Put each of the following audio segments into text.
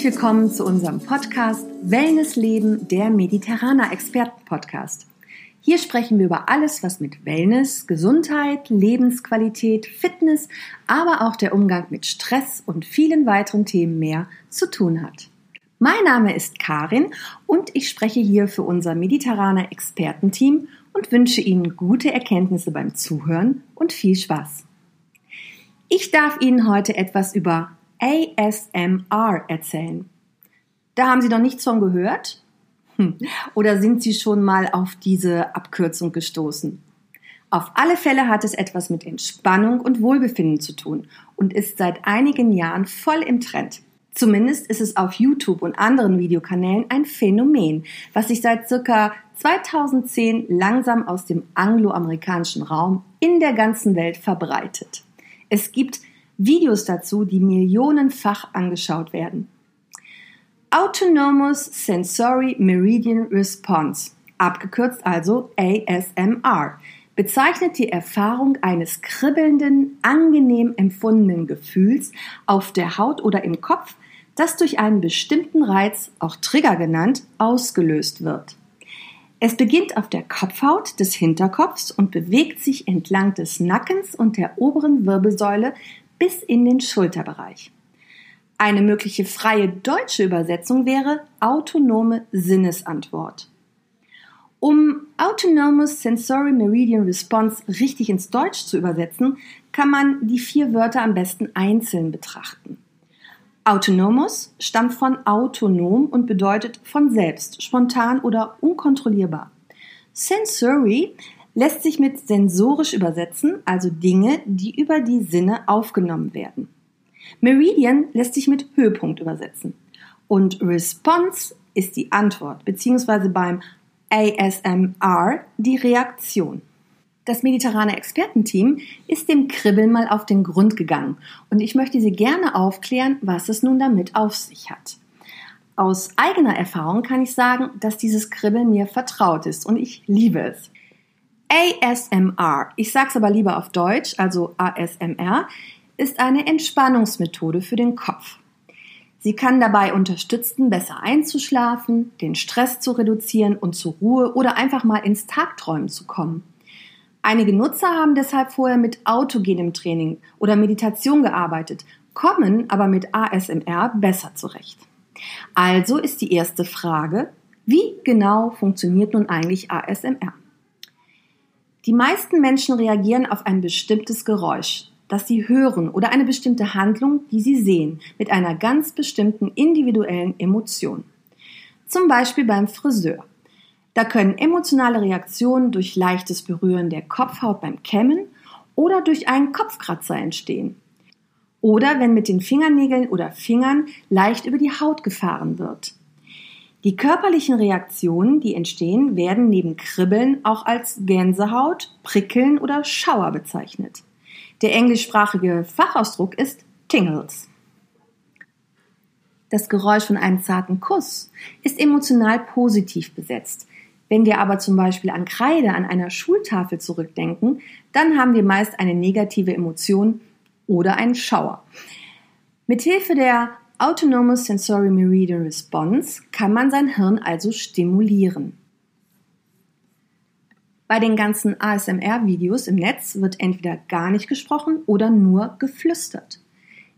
Herzlich willkommen zu unserem Podcast Wellness Leben, der Mediterraner Experten Podcast. Hier sprechen wir über alles, was mit Wellness, Gesundheit, Lebensqualität, Fitness, aber auch der Umgang mit Stress und vielen weiteren Themen mehr zu tun hat. Mein Name ist Karin und ich spreche hier für unser Mediterraner Expertenteam und wünsche Ihnen gute Erkenntnisse beim Zuhören und viel Spaß. Ich darf Ihnen heute etwas über ASMR erzählen. Da haben Sie noch nichts von gehört? Hm. Oder sind Sie schon mal auf diese Abkürzung gestoßen? Auf alle Fälle hat es etwas mit Entspannung und Wohlbefinden zu tun und ist seit einigen Jahren voll im Trend. Zumindest ist es auf YouTube und anderen Videokanälen ein Phänomen, was sich seit circa 2010 langsam aus dem angloamerikanischen Raum in der ganzen Welt verbreitet. Es gibt Videos dazu, die millionenfach angeschaut werden. Autonomous Sensory Meridian Response, abgekürzt also ASMR, bezeichnet die Erfahrung eines kribbelnden, angenehm empfundenen Gefühls auf der Haut oder im Kopf, das durch einen bestimmten Reiz, auch Trigger genannt, ausgelöst wird. Es beginnt auf der Kopfhaut des Hinterkopfs und bewegt sich entlang des Nackens und der oberen Wirbelsäule bis in den Schulterbereich. Eine mögliche freie deutsche Übersetzung wäre autonome Sinnesantwort. Um Autonomous Sensory Meridian Response richtig ins Deutsch zu übersetzen, kann man die vier Wörter am besten einzeln betrachten. Autonomous stammt von autonom und bedeutet von selbst, spontan oder unkontrollierbar. Sensory lässt sich mit sensorisch übersetzen, also Dinge, die über die Sinne aufgenommen werden. Meridian lässt sich mit Höhepunkt übersetzen. Und Response ist die Antwort, beziehungsweise beim ASMR die Reaktion. Das mediterrane Expertenteam ist dem Kribbeln mal auf den Grund gegangen und ich möchte Sie gerne aufklären, was es nun damit auf sich hat. Aus eigener Erfahrung kann ich sagen, dass dieses Kribbeln mir vertraut ist und ich liebe es. ASMR, ich sage es aber lieber auf Deutsch, also ASMR, ist eine Entspannungsmethode für den Kopf. Sie kann dabei unterstützen, besser einzuschlafen, den Stress zu reduzieren und zur Ruhe oder einfach mal ins Tagträumen zu kommen. Einige Nutzer haben deshalb vorher mit autogenem Training oder Meditation gearbeitet, kommen aber mit ASMR besser zurecht. Also ist die erste Frage, wie genau funktioniert nun eigentlich ASMR? Die meisten Menschen reagieren auf ein bestimmtes Geräusch, das sie hören oder eine bestimmte Handlung, die sie sehen, mit einer ganz bestimmten individuellen Emotion. Zum Beispiel beim Friseur. Da können emotionale Reaktionen durch leichtes Berühren der Kopfhaut beim Kämmen oder durch einen Kopfkratzer entstehen. Oder wenn mit den Fingernägeln oder Fingern leicht über die Haut gefahren wird. Die körperlichen Reaktionen, die entstehen, werden neben Kribbeln auch als Gänsehaut, Prickeln oder Schauer bezeichnet. Der englischsprachige Fachausdruck ist Tingles. Das Geräusch von einem zarten Kuss ist emotional positiv besetzt. Wenn wir aber zum Beispiel an Kreide an einer Schultafel zurückdenken, dann haben wir meist eine negative Emotion oder einen Schauer. Mithilfe der Autonomous Sensory Meridian Response kann man sein Hirn also stimulieren. Bei den ganzen ASMR-Videos im Netz wird entweder gar nicht gesprochen oder nur geflüstert.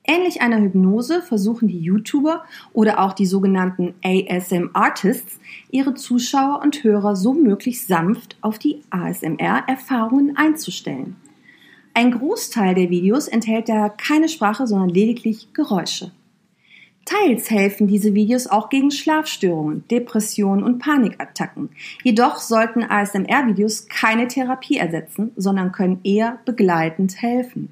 Ähnlich einer Hypnose versuchen die YouTuber oder auch die sogenannten ASM-Artists ihre Zuschauer und Hörer so möglich sanft auf die ASMR-Erfahrungen einzustellen. Ein Großteil der Videos enthält daher keine Sprache, sondern lediglich Geräusche. Teils helfen diese Videos auch gegen Schlafstörungen, Depressionen und Panikattacken. Jedoch sollten ASMR-Videos keine Therapie ersetzen, sondern können eher begleitend helfen.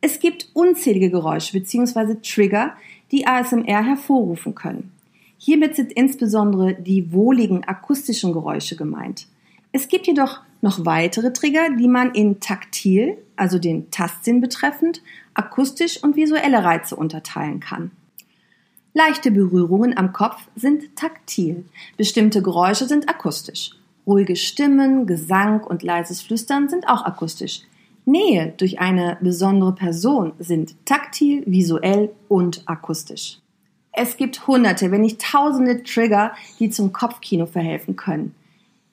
Es gibt unzählige Geräusche bzw. Trigger, die ASMR hervorrufen können. Hiermit sind insbesondere die wohligen akustischen Geräusche gemeint. Es gibt jedoch noch weitere Trigger, die man in taktil, also den Tastsinn betreffend, akustisch und visuelle Reize unterteilen kann. Leichte Berührungen am Kopf sind taktil, bestimmte Geräusche sind akustisch. Ruhige Stimmen, Gesang und leises Flüstern sind auch akustisch. Nähe durch eine besondere Person sind taktil, visuell und akustisch. Es gibt hunderte, wenn nicht tausende Trigger, die zum Kopfkino verhelfen können.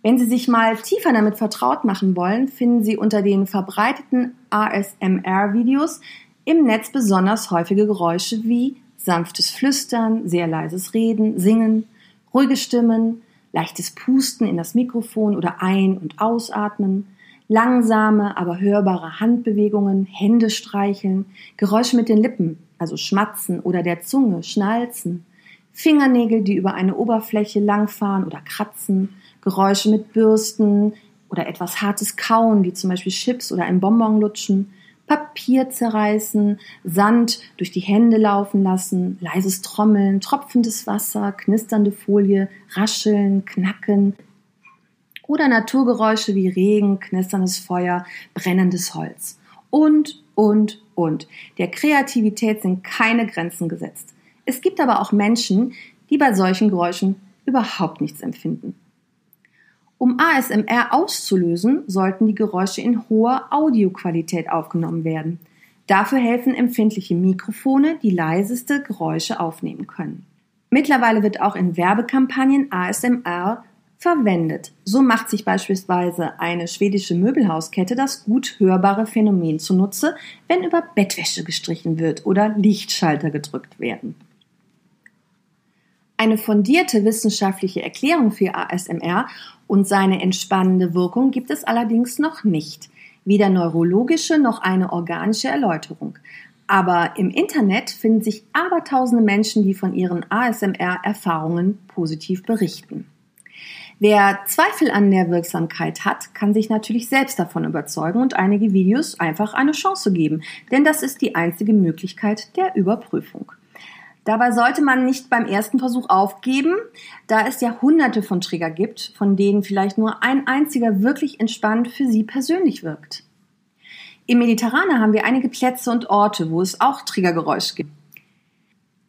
Wenn Sie sich mal tiefer damit vertraut machen wollen, finden Sie unter den verbreiteten ASMR-Videos im Netz besonders häufige Geräusche wie sanftes Flüstern, sehr leises Reden, Singen, ruhige Stimmen, leichtes Pusten in das Mikrofon oder Ein- und Ausatmen, langsame, aber hörbare Handbewegungen, Hände streicheln, Geräusche mit den Lippen, also Schmatzen oder der Zunge, Schnalzen, Fingernägel, die über eine Oberfläche langfahren oder kratzen, Geräusche mit Bürsten oder etwas hartes Kauen, wie zum Beispiel Chips oder ein Bonbon lutschen, Papier zerreißen, Sand durch die Hände laufen lassen, leises Trommeln, tropfendes Wasser, knisternde Folie, Rascheln, Knacken oder Naturgeräusche wie Regen, knisterndes Feuer, brennendes Holz. Und, und, und. Der Kreativität sind keine Grenzen gesetzt. Es gibt aber auch Menschen, die bei solchen Geräuschen überhaupt nichts empfinden. Um ASMR auszulösen, sollten die Geräusche in hoher Audioqualität aufgenommen werden. Dafür helfen empfindliche Mikrofone, die leiseste Geräusche aufnehmen können. Mittlerweile wird auch in Werbekampagnen ASMR verwendet. So macht sich beispielsweise eine schwedische Möbelhauskette das gut hörbare Phänomen zunutze, wenn über Bettwäsche gestrichen wird oder Lichtschalter gedrückt werden. Eine fundierte wissenschaftliche Erklärung für ASMR und seine entspannende Wirkung gibt es allerdings noch nicht. Weder neurologische noch eine organische Erläuterung. Aber im Internet finden sich abertausende Menschen, die von ihren ASMR-Erfahrungen positiv berichten. Wer Zweifel an der Wirksamkeit hat, kann sich natürlich selbst davon überzeugen und einige Videos einfach eine Chance geben, denn das ist die einzige Möglichkeit der Überprüfung. Dabei sollte man nicht beim ersten Versuch aufgeben, da es ja hunderte von Trigger gibt, von denen vielleicht nur ein einziger wirklich entspannt für Sie persönlich wirkt. Im Mediterraner haben wir einige Plätze und Orte, wo es auch Triggergeräusche gibt.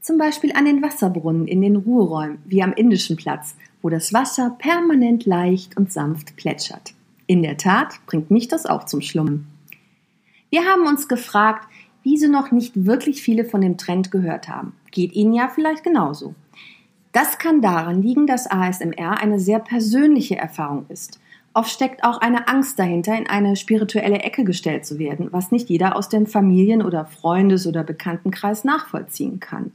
Zum Beispiel an den Wasserbrunnen in den Ruheräumen, wie am Indischen Platz, wo das Wasser permanent leicht und sanft plätschert. In der Tat bringt mich das auch zum Schlummen. Wir haben uns gefragt, wieso noch nicht wirklich viele von dem Trend gehört haben. Geht Ihnen ja vielleicht genauso. Das kann daran liegen, dass ASMR eine sehr persönliche Erfahrung ist. Oft steckt auch eine Angst dahinter, in eine spirituelle Ecke gestellt zu werden, was nicht jeder aus dem Familien- oder Freundes- oder Bekanntenkreis nachvollziehen kann.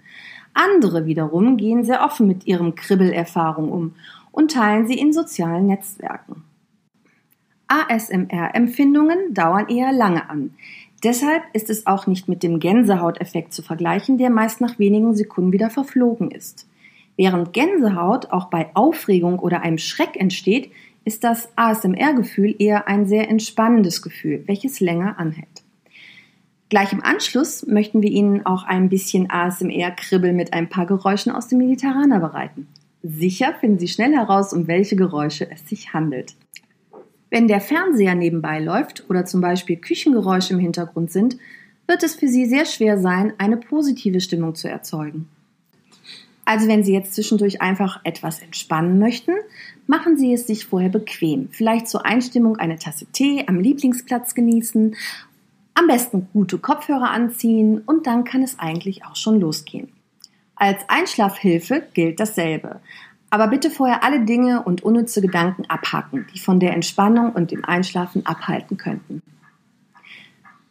Andere wiederum gehen sehr offen mit ihren Kribbelerfahrungen um und teilen sie in sozialen Netzwerken. ASMR-Empfindungen dauern eher lange an. Deshalb ist es auch nicht mit dem Gänsehauteffekt zu vergleichen, der meist nach wenigen Sekunden wieder verflogen ist. Während Gänsehaut auch bei Aufregung oder einem Schreck entsteht, ist das ASMR-Gefühl eher ein sehr entspannendes Gefühl, welches länger anhält. Gleich im Anschluss möchten wir Ihnen auch ein bisschen ASMR-Kribbel mit ein paar Geräuschen aus dem Mediterraner bereiten. Sicher finden Sie schnell heraus, um welche Geräusche es sich handelt. Wenn der Fernseher nebenbei läuft oder zum Beispiel Küchengeräusche im Hintergrund sind, wird es für Sie sehr schwer sein, eine positive Stimmung zu erzeugen. Also wenn Sie jetzt zwischendurch einfach etwas entspannen möchten, machen Sie es sich vorher bequem. Vielleicht zur Einstimmung eine Tasse Tee am Lieblingsplatz genießen, am besten gute Kopfhörer anziehen und dann kann es eigentlich auch schon losgehen. Als Einschlafhilfe gilt dasselbe. Aber bitte vorher alle Dinge und unnütze Gedanken abhaken, die von der Entspannung und dem Einschlafen abhalten könnten.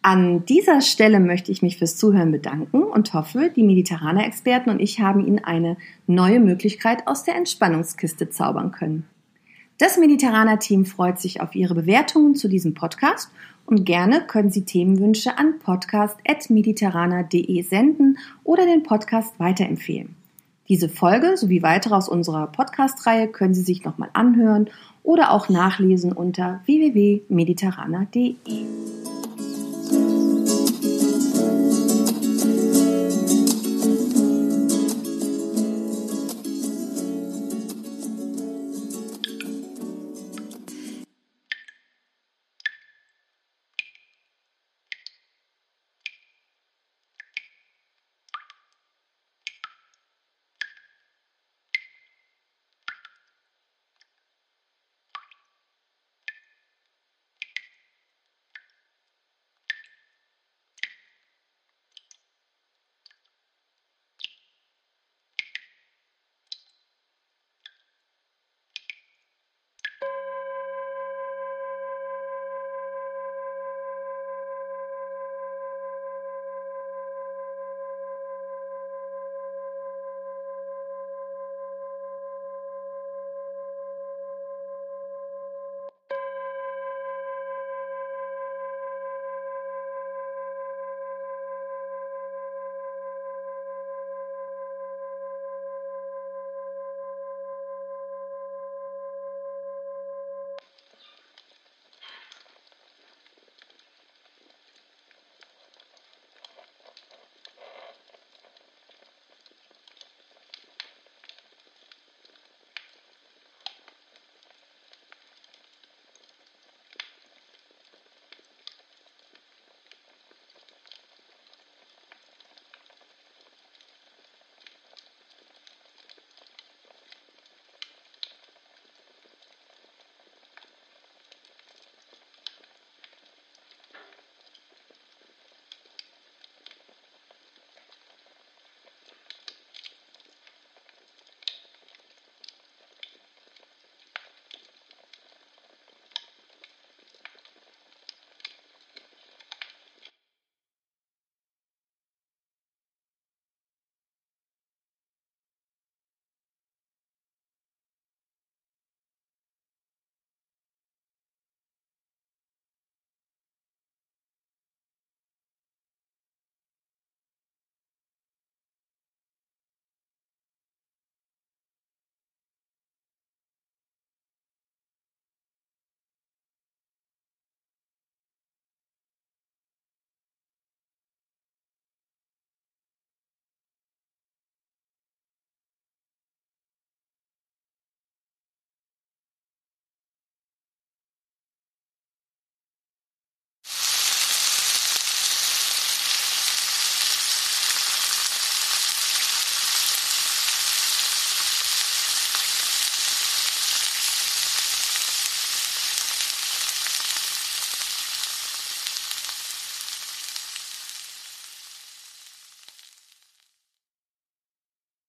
An dieser Stelle möchte ich mich fürs Zuhören bedanken und hoffe, die mediterraner Experten und ich haben Ihnen eine neue Möglichkeit aus der Entspannungskiste zaubern können. Das Mediterraner Team freut sich auf Ihre Bewertungen zu diesem Podcast und gerne können Sie Themenwünsche an podcast.mediterraner.de senden oder den Podcast weiterempfehlen. Diese Folge sowie weitere aus unserer Podcast-Reihe können Sie sich nochmal anhören oder auch nachlesen unter www.mediterraner.de.